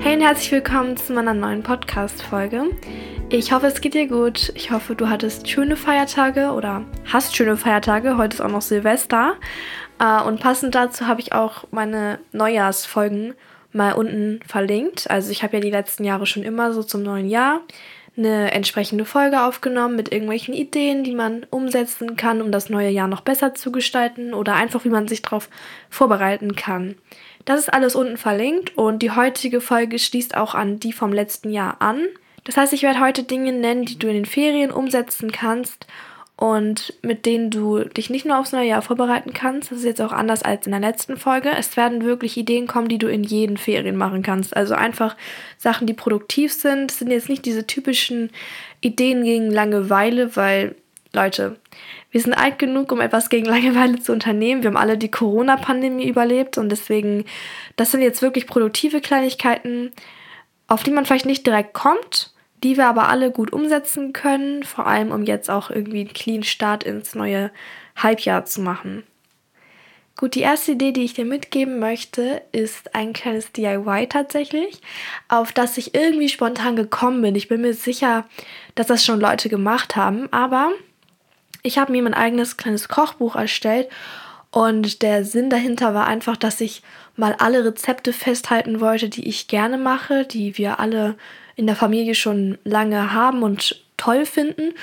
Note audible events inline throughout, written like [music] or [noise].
Hey und herzlich willkommen zu meiner neuen Podcast-Folge. Ich hoffe, es geht dir gut. Ich hoffe, du hattest schöne Feiertage oder hast schöne Feiertage. Heute ist auch noch Silvester. Äh, und passend dazu habe ich auch meine Neujahrsfolgen mal unten verlinkt. Also ich habe ja die letzten Jahre schon immer so zum neuen Jahr eine entsprechende Folge aufgenommen mit irgendwelchen Ideen, die man umsetzen kann, um das neue Jahr noch besser zu gestalten oder einfach wie man sich darauf vorbereiten kann. Das ist alles unten verlinkt und die heutige Folge schließt auch an die vom letzten Jahr an. Das heißt, ich werde heute Dinge nennen, die du in den Ferien umsetzen kannst und mit denen du dich nicht nur aufs neue Jahr vorbereiten kannst. Das ist jetzt auch anders als in der letzten Folge. Es werden wirklich Ideen kommen, die du in jeden Ferien machen kannst. Also einfach Sachen, die produktiv sind. Es sind jetzt nicht diese typischen Ideen gegen Langeweile, weil, Leute, wir sind alt genug, um etwas gegen Langeweile zu unternehmen. Wir haben alle die Corona-Pandemie überlebt und deswegen, das sind jetzt wirklich produktive Kleinigkeiten, auf die man vielleicht nicht direkt kommt, die wir aber alle gut umsetzen können, vor allem um jetzt auch irgendwie einen clean Start ins neue Halbjahr zu machen. Gut, die erste Idee, die ich dir mitgeben möchte, ist ein kleines DIY tatsächlich, auf das ich irgendwie spontan gekommen bin. Ich bin mir sicher, dass das schon Leute gemacht haben, aber ich habe mir mein eigenes kleines Kochbuch erstellt und der Sinn dahinter war einfach, dass ich mal alle Rezepte festhalten wollte, die ich gerne mache, die wir alle in der Familie schon lange haben und toll finden.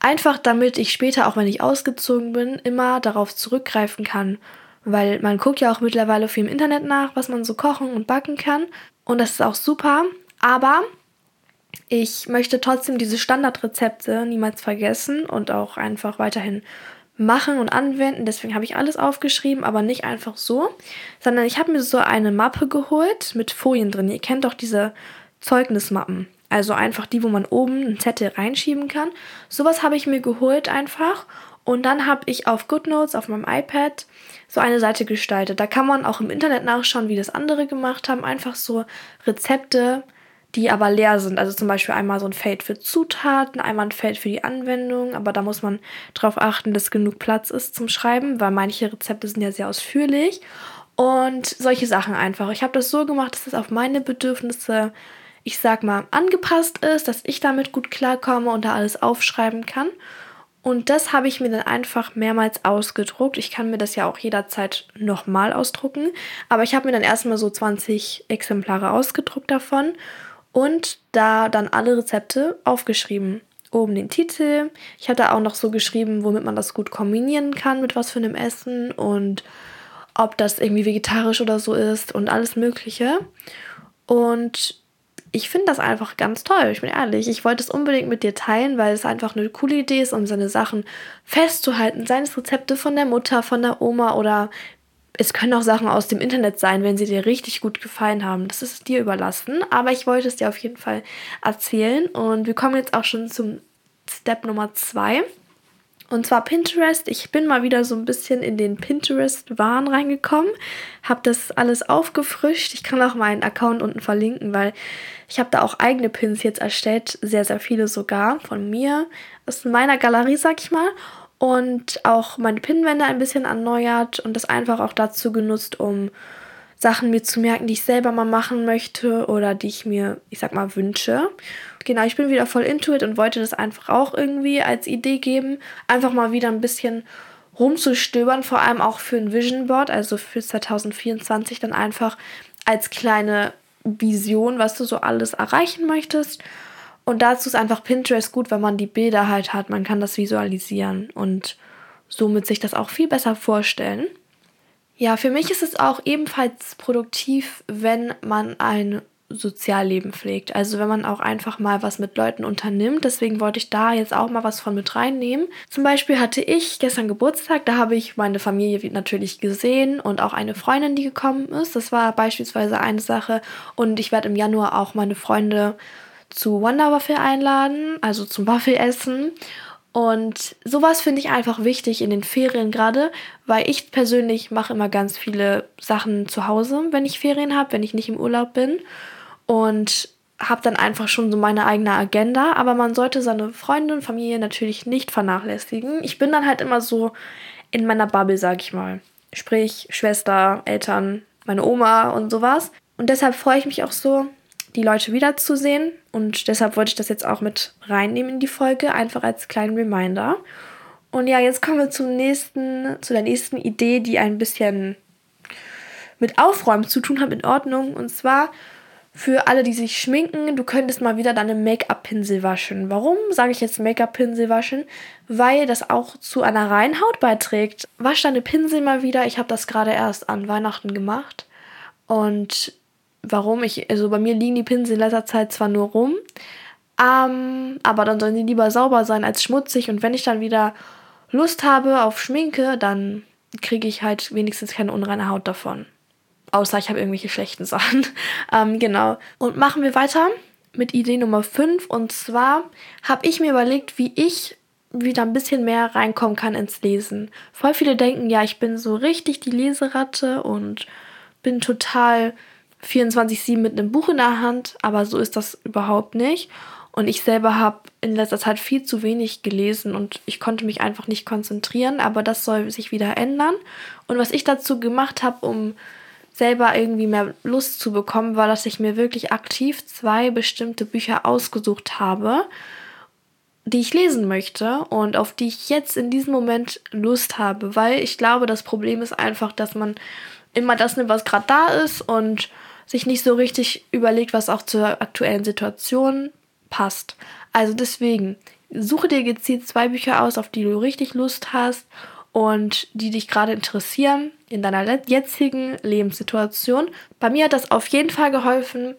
Einfach damit ich später, auch wenn ich ausgezogen bin, immer darauf zurückgreifen kann. Weil man guckt ja auch mittlerweile viel im Internet nach, was man so kochen und backen kann. Und das ist auch super. Aber ich möchte trotzdem diese Standardrezepte niemals vergessen und auch einfach weiterhin machen und anwenden. Deswegen habe ich alles aufgeschrieben, aber nicht einfach so, sondern ich habe mir so eine Mappe geholt mit Folien drin. Ihr kennt doch diese Zeugnismappen. Also einfach die, wo man oben einen Zettel reinschieben kann. Sowas habe ich mir geholt einfach. Und dann habe ich auf GoodNotes auf meinem iPad so eine Seite gestaltet. Da kann man auch im Internet nachschauen, wie das andere gemacht haben. Einfach so Rezepte, die aber leer sind. Also zum Beispiel einmal so ein Feld für Zutaten, einmal ein Feld für die Anwendung. Aber da muss man darauf achten, dass genug Platz ist zum Schreiben, weil manche Rezepte sind ja sehr ausführlich. Und solche Sachen einfach. Ich habe das so gemacht, dass es auf meine Bedürfnisse ich sag mal, angepasst ist, dass ich damit gut klarkomme und da alles aufschreiben kann. Und das habe ich mir dann einfach mehrmals ausgedruckt. Ich kann mir das ja auch jederzeit nochmal ausdrucken. Aber ich habe mir dann erstmal so 20 Exemplare ausgedruckt davon und da dann alle Rezepte aufgeschrieben. Oben den Titel. Ich hatte auch noch so geschrieben, womit man das gut kombinieren kann, mit was für einem Essen und ob das irgendwie vegetarisch oder so ist und alles Mögliche. Und ich finde das einfach ganz toll, ich bin ehrlich. Ich wollte es unbedingt mit dir teilen, weil es einfach eine coole Idee ist, um seine Sachen festzuhalten. Seien es Rezepte von der Mutter, von der Oma oder es können auch Sachen aus dem Internet sein, wenn sie dir richtig gut gefallen haben. Das ist dir überlassen. Aber ich wollte es dir auf jeden Fall erzählen. Und wir kommen jetzt auch schon zum Step Nummer zwei. Und zwar Pinterest. Ich bin mal wieder so ein bisschen in den Pinterest-Wahn reingekommen. Habe das alles aufgefrischt. Ich kann auch meinen Account unten verlinken, weil ich habe da auch eigene Pins jetzt erstellt. Sehr, sehr viele sogar von mir. Aus meiner Galerie, sag ich mal. Und auch meine Pinwände ein bisschen erneuert und das einfach auch dazu genutzt, um Sachen mir zu merken, die ich selber mal machen möchte oder die ich mir, ich sag mal, wünsche. Genau, ich bin wieder voll into it und wollte das einfach auch irgendwie als Idee geben. Einfach mal wieder ein bisschen rumzustöbern, vor allem auch für ein Vision Board, also für 2024 dann einfach als kleine Vision, was du so alles erreichen möchtest. Und dazu ist einfach Pinterest gut, wenn man die Bilder halt hat. Man kann das visualisieren und somit sich das auch viel besser vorstellen. Ja, für mich ist es auch ebenfalls produktiv, wenn man ein Sozialleben pflegt. Also wenn man auch einfach mal was mit Leuten unternimmt. Deswegen wollte ich da jetzt auch mal was von mit reinnehmen. Zum Beispiel hatte ich gestern Geburtstag, da habe ich meine Familie natürlich gesehen und auch eine Freundin, die gekommen ist. Das war beispielsweise eine Sache. Und ich werde im Januar auch meine Freunde zu Wonder Waffle einladen, also zum Waffelessen. Und sowas finde ich einfach wichtig in den Ferien gerade, weil ich persönlich mache immer ganz viele Sachen zu Hause, wenn ich Ferien habe, wenn ich nicht im Urlaub bin. Und habe dann einfach schon so meine eigene Agenda. Aber man sollte seine Freunde und Familie natürlich nicht vernachlässigen. Ich bin dann halt immer so in meiner Bubble, sag ich mal. Sprich, Schwester, Eltern, meine Oma und sowas. Und deshalb freue ich mich auch so, die Leute wiederzusehen. Und deshalb wollte ich das jetzt auch mit reinnehmen in die Folge, einfach als kleinen Reminder. Und ja, jetzt kommen wir zum nächsten, zu der nächsten Idee, die ein bisschen mit Aufräumen zu tun hat, in Ordnung. Und zwar für alle, die sich schminken, du könntest mal wieder deine Make-up-Pinsel waschen. Warum sage ich jetzt Make-up-Pinsel waschen? Weil das auch zu einer reinen Haut beiträgt. Wasch deine Pinsel mal wieder. Ich habe das gerade erst an Weihnachten gemacht. Und warum? Ich, also bei mir liegen die Pinsel in letzter Zeit zwar nur rum, ähm, aber dann sollen sie lieber sauber sein als schmutzig. Und wenn ich dann wieder Lust habe auf Schminke, dann kriege ich halt wenigstens keine unreine Haut davon. Außer ich habe irgendwelche schlechten Sachen. [laughs] ähm, genau. Und machen wir weiter mit Idee Nummer 5. Und zwar habe ich mir überlegt, wie ich wieder ein bisschen mehr reinkommen kann ins Lesen. Voll viele denken, ja, ich bin so richtig die Leseratte und bin total 24-7 mit einem Buch in der Hand, aber so ist das überhaupt nicht. Und ich selber habe in letzter Zeit viel zu wenig gelesen und ich konnte mich einfach nicht konzentrieren, aber das soll sich wieder ändern. Und was ich dazu gemacht habe, um selber irgendwie mehr Lust zu bekommen, war, dass ich mir wirklich aktiv zwei bestimmte Bücher ausgesucht habe, die ich lesen möchte und auf die ich jetzt in diesem Moment Lust habe, weil ich glaube, das Problem ist einfach, dass man immer das nimmt, was gerade da ist und sich nicht so richtig überlegt, was auch zur aktuellen Situation passt. Also deswegen, suche dir gezielt zwei Bücher aus, auf die du richtig Lust hast und die dich gerade interessieren in deiner jetzigen Lebenssituation. Bei mir hat das auf jeden Fall geholfen,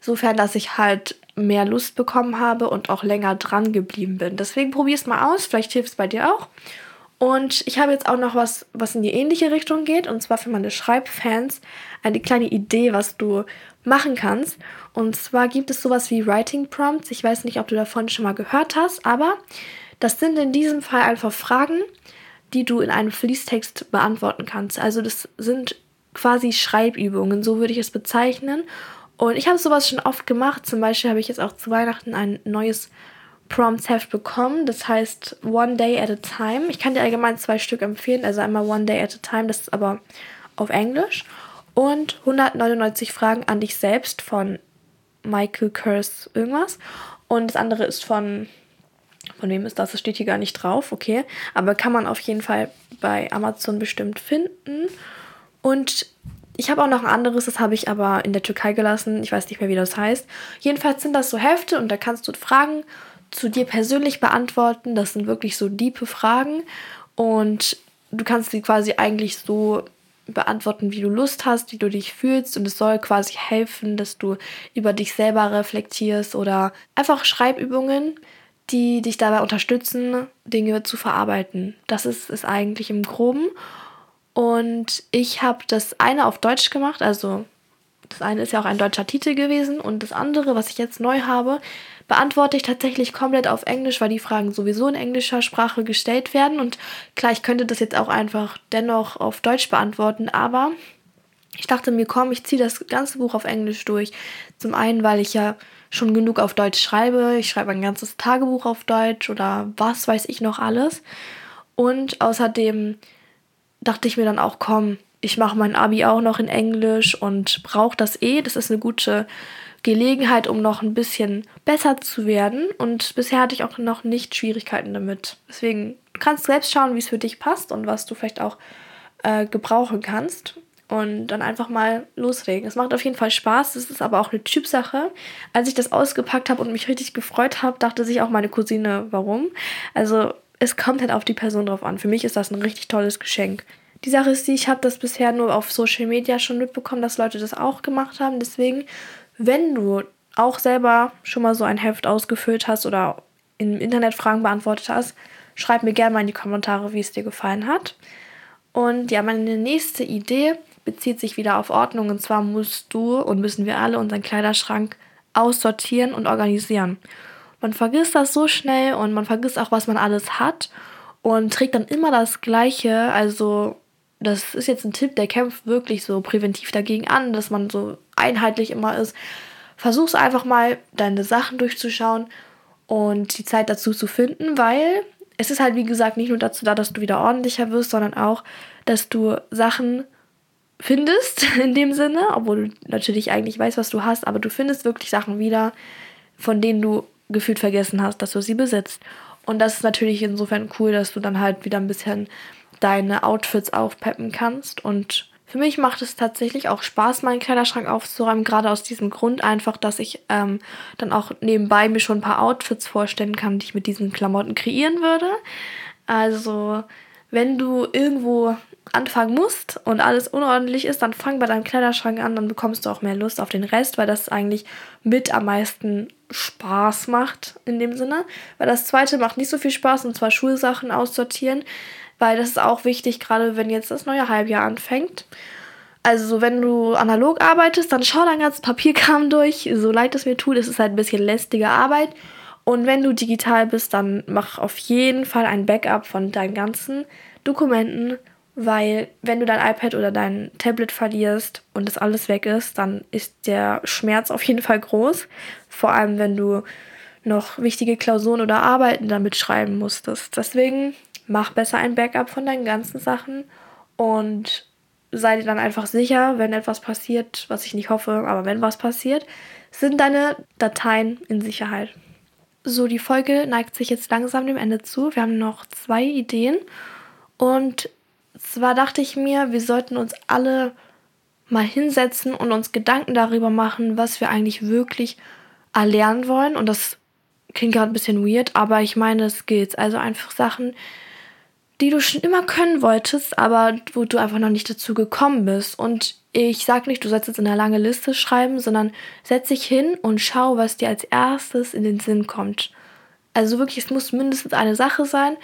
sofern dass ich halt mehr Lust bekommen habe und auch länger dran geblieben bin. Deswegen probier es mal aus, vielleicht hilft es bei dir auch. Und ich habe jetzt auch noch was, was in die ähnliche Richtung geht, und zwar für meine Schreibfans eine kleine Idee, was du machen kannst. Und zwar gibt es sowas wie Writing Prompts. Ich weiß nicht, ob du davon schon mal gehört hast, aber das sind in diesem Fall einfach Fragen, die du in einem Fließtext beantworten kannst. Also das sind quasi Schreibübungen, so würde ich es bezeichnen. Und ich habe sowas schon oft gemacht. Zum Beispiel habe ich jetzt auch zu Weihnachten ein neues Prompts-Heft bekommen. Das heißt One Day at a Time. Ich kann dir allgemein zwei Stück empfehlen. Also einmal One Day at a Time, das ist aber auf Englisch. Und 199 Fragen an dich selbst von Michael Kurs irgendwas. Und das andere ist von von wem ist das? Das steht hier gar nicht drauf, okay. Aber kann man auf jeden Fall bei Amazon bestimmt finden. Und ich habe auch noch ein anderes, das habe ich aber in der Türkei gelassen. Ich weiß nicht mehr, wie das heißt. Jedenfalls sind das so Hefte und da kannst du Fragen zu dir persönlich beantworten. Das sind wirklich so diepe Fragen. Und du kannst sie quasi eigentlich so beantworten, wie du Lust hast, wie du dich fühlst. Und es soll quasi helfen, dass du über dich selber reflektierst oder einfach Schreibübungen die dich dabei unterstützen, Dinge zu verarbeiten. Das ist es eigentlich im Groben. Und ich habe das eine auf Deutsch gemacht, also das eine ist ja auch ein deutscher Titel gewesen und das andere, was ich jetzt neu habe, beantworte ich tatsächlich komplett auf Englisch, weil die Fragen sowieso in englischer Sprache gestellt werden. Und klar, ich könnte das jetzt auch einfach dennoch auf Deutsch beantworten, aber ich dachte mir, komm, ich ziehe das ganze Buch auf Englisch durch. Zum einen, weil ich ja schon genug auf Deutsch schreibe. Ich schreibe ein ganzes Tagebuch auf Deutsch oder was weiß ich noch alles. Und außerdem dachte ich mir dann auch, komm, ich mache mein Abi auch noch in Englisch und brauche das eh. Das ist eine gute Gelegenheit, um noch ein bisschen besser zu werden. Und bisher hatte ich auch noch nicht Schwierigkeiten damit. Deswegen du kannst selbst schauen, wie es für dich passt und was du vielleicht auch äh, gebrauchen kannst und dann einfach mal loslegen. Es macht auf jeden Fall Spaß, es ist aber auch eine Typsache. Als ich das ausgepackt habe und mich richtig gefreut habe, dachte sich auch meine Cousine, warum. Also es kommt halt auf die Person drauf an. Für mich ist das ein richtig tolles Geschenk. Die Sache ist die, ich habe das bisher nur auf Social Media schon mitbekommen, dass Leute das auch gemacht haben. Deswegen, wenn du auch selber schon mal so ein Heft ausgefüllt hast oder im Internet Fragen beantwortet hast, schreib mir gerne mal in die Kommentare, wie es dir gefallen hat. Und ja, meine nächste Idee bezieht sich wieder auf Ordnung. Und zwar musst du und müssen wir alle unseren Kleiderschrank aussortieren und organisieren. Man vergisst das so schnell und man vergisst auch, was man alles hat und trägt dann immer das Gleiche. Also das ist jetzt ein Tipp, der kämpft wirklich so präventiv dagegen an, dass man so einheitlich immer ist. Versuch's einfach mal, deine Sachen durchzuschauen und die Zeit dazu zu finden, weil es ist halt, wie gesagt, nicht nur dazu da, dass du wieder ordentlicher wirst, sondern auch, dass du Sachen findest [laughs] in dem Sinne, obwohl du natürlich eigentlich weißt, was du hast, aber du findest wirklich Sachen wieder, von denen du gefühlt vergessen hast, dass du sie besitzt. Und das ist natürlich insofern cool, dass du dann halt wieder ein bisschen deine Outfits aufpeppen kannst. Und für mich macht es tatsächlich auch Spaß, meinen Kleiderschrank aufzuräumen, gerade aus diesem Grund einfach, dass ich ähm, dann auch nebenbei mir schon ein paar Outfits vorstellen kann, die ich mit diesen Klamotten kreieren würde. Also, wenn du irgendwo anfangen musst und alles unordentlich ist, dann fang bei deinem Kleiderschrank an, dann bekommst du auch mehr Lust auf den Rest, weil das eigentlich mit am meisten Spaß macht in dem Sinne. Weil das zweite macht nicht so viel Spaß und zwar Schulsachen aussortieren, weil das ist auch wichtig, gerade wenn jetzt das neue Halbjahr anfängt. Also wenn du analog arbeitest, dann schau dein ganzes Papierkram durch, so leid es mir tut, es ist halt ein bisschen lästige Arbeit. Und wenn du digital bist, dann mach auf jeden Fall ein Backup von deinen ganzen Dokumenten weil wenn du dein iPad oder dein Tablet verlierst und das alles weg ist, dann ist der Schmerz auf jeden Fall groß. Vor allem, wenn du noch wichtige Klausuren oder Arbeiten damit schreiben musstest. Deswegen mach besser ein Backup von deinen ganzen Sachen und sei dir dann einfach sicher, wenn etwas passiert, was ich nicht hoffe, aber wenn was passiert, sind deine Dateien in Sicherheit. So, die Folge neigt sich jetzt langsam dem Ende zu. Wir haben noch zwei Ideen und zwar dachte ich mir, wir sollten uns alle mal hinsetzen und uns Gedanken darüber machen, was wir eigentlich wirklich erlernen wollen. Und das klingt gerade ein bisschen weird, aber ich meine Skills. Also einfach Sachen, die du schon immer können wolltest, aber wo du einfach noch nicht dazu gekommen bist. Und ich sag nicht, du sollst jetzt in eine lange Liste schreiben, sondern setz dich hin und schau, was dir als erstes in den Sinn kommt. Also wirklich, es muss mindestens eine Sache sein,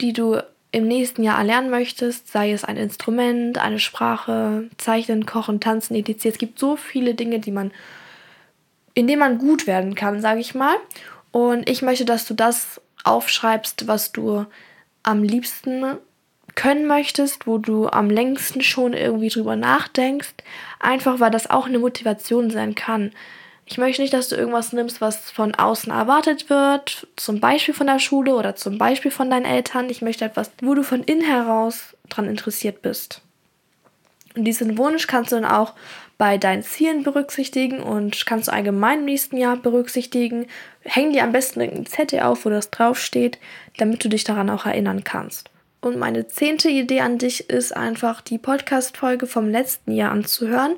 die du im nächsten Jahr erlernen möchtest, sei es ein Instrument, eine Sprache, Zeichnen, Kochen, Tanzen, etc. Es gibt so viele Dinge, die man, in denen man gut werden kann, sage ich mal. Und ich möchte, dass du das aufschreibst, was du am liebsten können möchtest, wo du am längsten schon irgendwie drüber nachdenkst, einfach weil das auch eine Motivation sein kann. Ich möchte nicht, dass du irgendwas nimmst, was von außen erwartet wird, zum Beispiel von der Schule oder zum Beispiel von deinen Eltern. Ich möchte etwas, wo du von innen heraus dran interessiert bist. Und diesen Wunsch kannst du dann auch bei deinen Zielen berücksichtigen und kannst du allgemein im nächsten Jahr berücksichtigen. Häng dir am besten irgendein Zettel auf, wo das draufsteht, damit du dich daran auch erinnern kannst. Und meine zehnte Idee an dich ist einfach, die Podcast-Folge vom letzten Jahr anzuhören.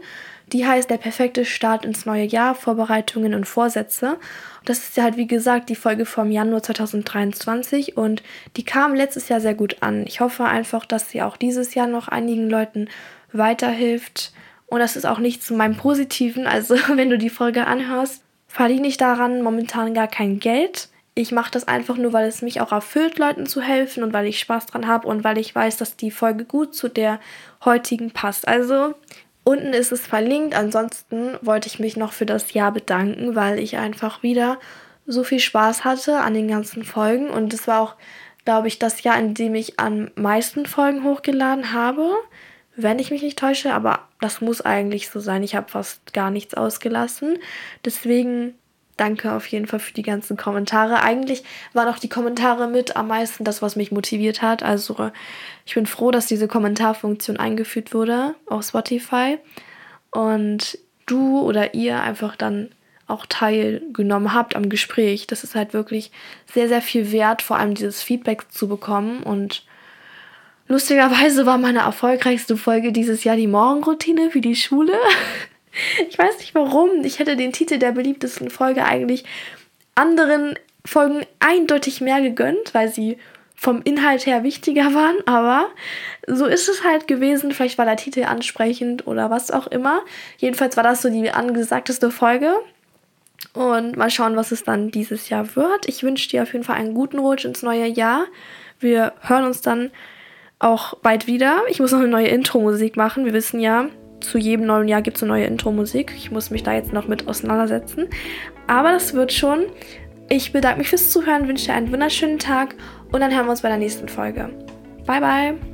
Die heißt Der perfekte Start ins neue Jahr, Vorbereitungen und Vorsätze. das ist ja halt, wie gesagt, die Folge vom Januar 2023 und die kam letztes Jahr sehr gut an. Ich hoffe einfach, dass sie auch dieses Jahr noch einigen Leuten weiterhilft. Und das ist auch nicht zu meinem Positiven. Also, [laughs] wenn du die Folge anhörst, verdiene ich daran momentan gar kein Geld. Ich mache das einfach nur, weil es mich auch erfüllt, Leuten zu helfen und weil ich Spaß dran habe und weil ich weiß, dass die Folge gut zu der heutigen passt. Also Unten ist es verlinkt. Ansonsten wollte ich mich noch für das Jahr bedanken, weil ich einfach wieder so viel Spaß hatte an den ganzen Folgen. Und es war auch, glaube ich, das Jahr, in dem ich am meisten Folgen hochgeladen habe. Wenn ich mich nicht täusche, aber das muss eigentlich so sein. Ich habe fast gar nichts ausgelassen. Deswegen danke auf jeden Fall für die ganzen Kommentare. Eigentlich waren auch die Kommentare mit am meisten das, was mich motiviert hat. Also ich bin froh, dass diese Kommentarfunktion eingeführt wurde auf Spotify und du oder ihr einfach dann auch teilgenommen habt am Gespräch. Das ist halt wirklich sehr, sehr viel wert, vor allem dieses Feedback zu bekommen. Und lustigerweise war meine erfolgreichste Folge dieses Jahr die Morgenroutine für die Schule. [laughs] Ich weiß nicht warum. Ich hätte den Titel der beliebtesten Folge eigentlich anderen Folgen eindeutig mehr gegönnt, weil sie vom Inhalt her wichtiger [laughs] waren, aber so ist es halt gewesen. Vielleicht war der Titel ansprechend oder was auch immer. Jedenfalls war das so die angesagteste Folge. Und mal schauen, was es dann dieses Jahr wird. Ich wünsche dir auf jeden Fall einen guten Rutsch ins neue Jahr. Wir hören uns dann auch bald wieder. Ich muss noch eine neue Intro-Musik machen. Wir wissen ja, zu jedem neuen Jahr gibt es eine neue Intro-Musik. Ich muss mich da jetzt noch mit auseinandersetzen. Aber das wird schon. Ich bedanke mich fürs Zuhören, wünsche dir einen wunderschönen Tag und dann hören wir uns bei der nächsten Folge. Bye, bye!